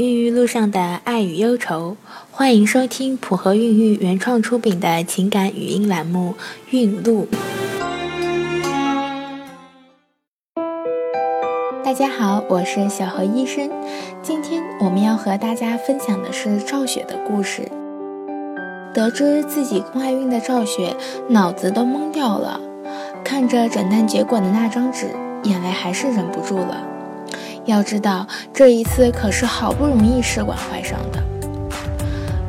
孕育路上的爱与忧愁，欢迎收听普和孕育原创出品的情感语音栏目《孕路》。大家好，我是小何医生。今天我们要和大家分享的是赵雪的故事。得知自己宫外孕的赵雪，脑子都懵掉了，看着诊断结果的那张纸，眼泪还是忍不住了。要知道，这一次可是好不容易试管怀上的。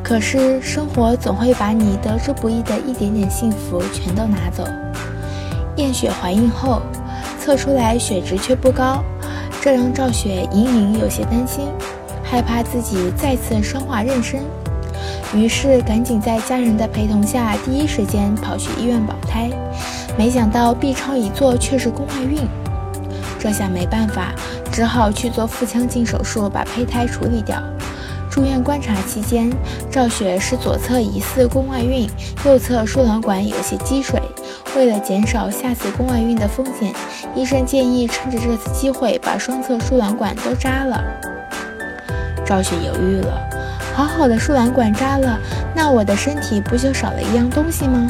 可是生活总会把你得之不易的一点点幸福全都拿走。验血怀孕后，测出来血值却不高，这让赵雪隐隐有些担心，害怕自己再次双化妊娠，于是赶紧在家人的陪同下，第一时间跑去医院保胎。没想到 B 超一做却是宫外孕，这下没办法。只好去做腹腔镜手术，把胚胎处理掉。住院观察期间，赵雪是左侧疑似宫外孕，右侧输卵管有些积水。为了减少下次宫外孕的风险，医生建议趁着这次机会把双侧输卵管都扎了。赵雪犹豫了，好好的输卵管扎了，那我的身体不就少了一样东西吗？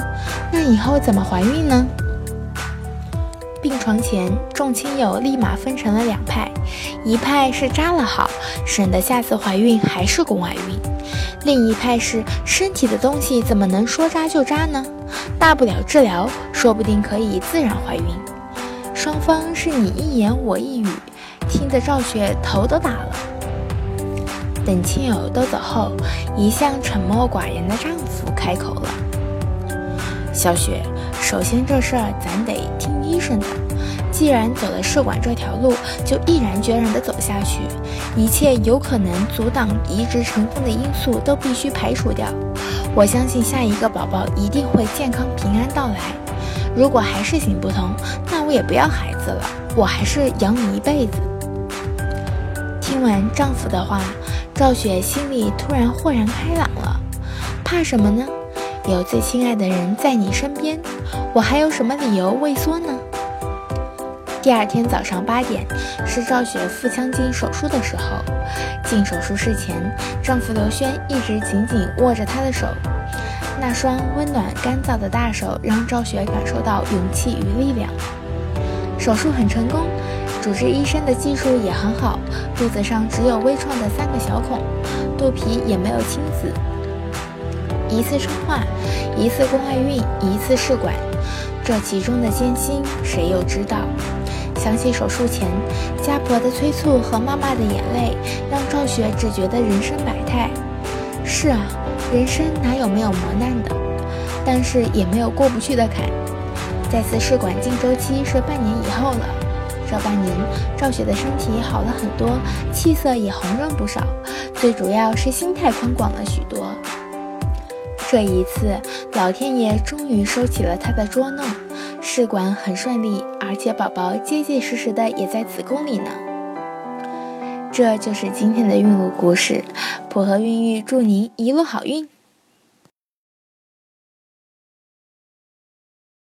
那以后怎么怀孕呢？病床前，众亲友立马分成了两派，一派是扎了好，省得下次怀孕还是宫外孕；另一派是身体的东西怎么能说扎就扎呢？大不了治疗，说不定可以自然怀孕。双方是你一言我一语，听得赵雪头都大了。等亲友都走后，一向沉默寡言的丈夫开口了：“小雪。”首先，这事儿咱得听。既然走了试管这条路，就毅然决然地走下去。一切有可能阻挡移植成功的因素都必须排除掉。我相信下一个宝宝一定会健康平安到来。如果还是行不通，那我也不要孩子了，我还是养你一辈子。听完丈夫的话，赵雪心里突然豁然开朗了。怕什么呢？有最亲爱的人在你身边，我还有什么理由畏缩呢？第二天早上八点是赵雪腹腔镜手术的时候。进手术室前，丈夫刘轩一直紧紧握着她的手，那双温暖干燥的大手让赵雪感受到勇气与力量。手术很成功，主治医生的技术也很好，肚子上只有微创的三个小孔，肚皮也没有青紫。一次生化，一次宫外孕，一次试管，这其中的艰辛，谁又知道？想起手术前家婆的催促和妈妈的眼泪，让赵雪只觉得人生百态。是啊，人生哪有没有磨难的？但是也没有过不去的坎。再次试管净周期是半年以后了，这半年赵雪的身体好了很多，气色也红润不少，最主要是心态宽广了许多。这一次，老天爷终于收起了他的捉弄，试管很顺利，而且宝宝结结实实的也在子宫里呢。这就是今天的孕路故事，普和孕育祝您一路好运。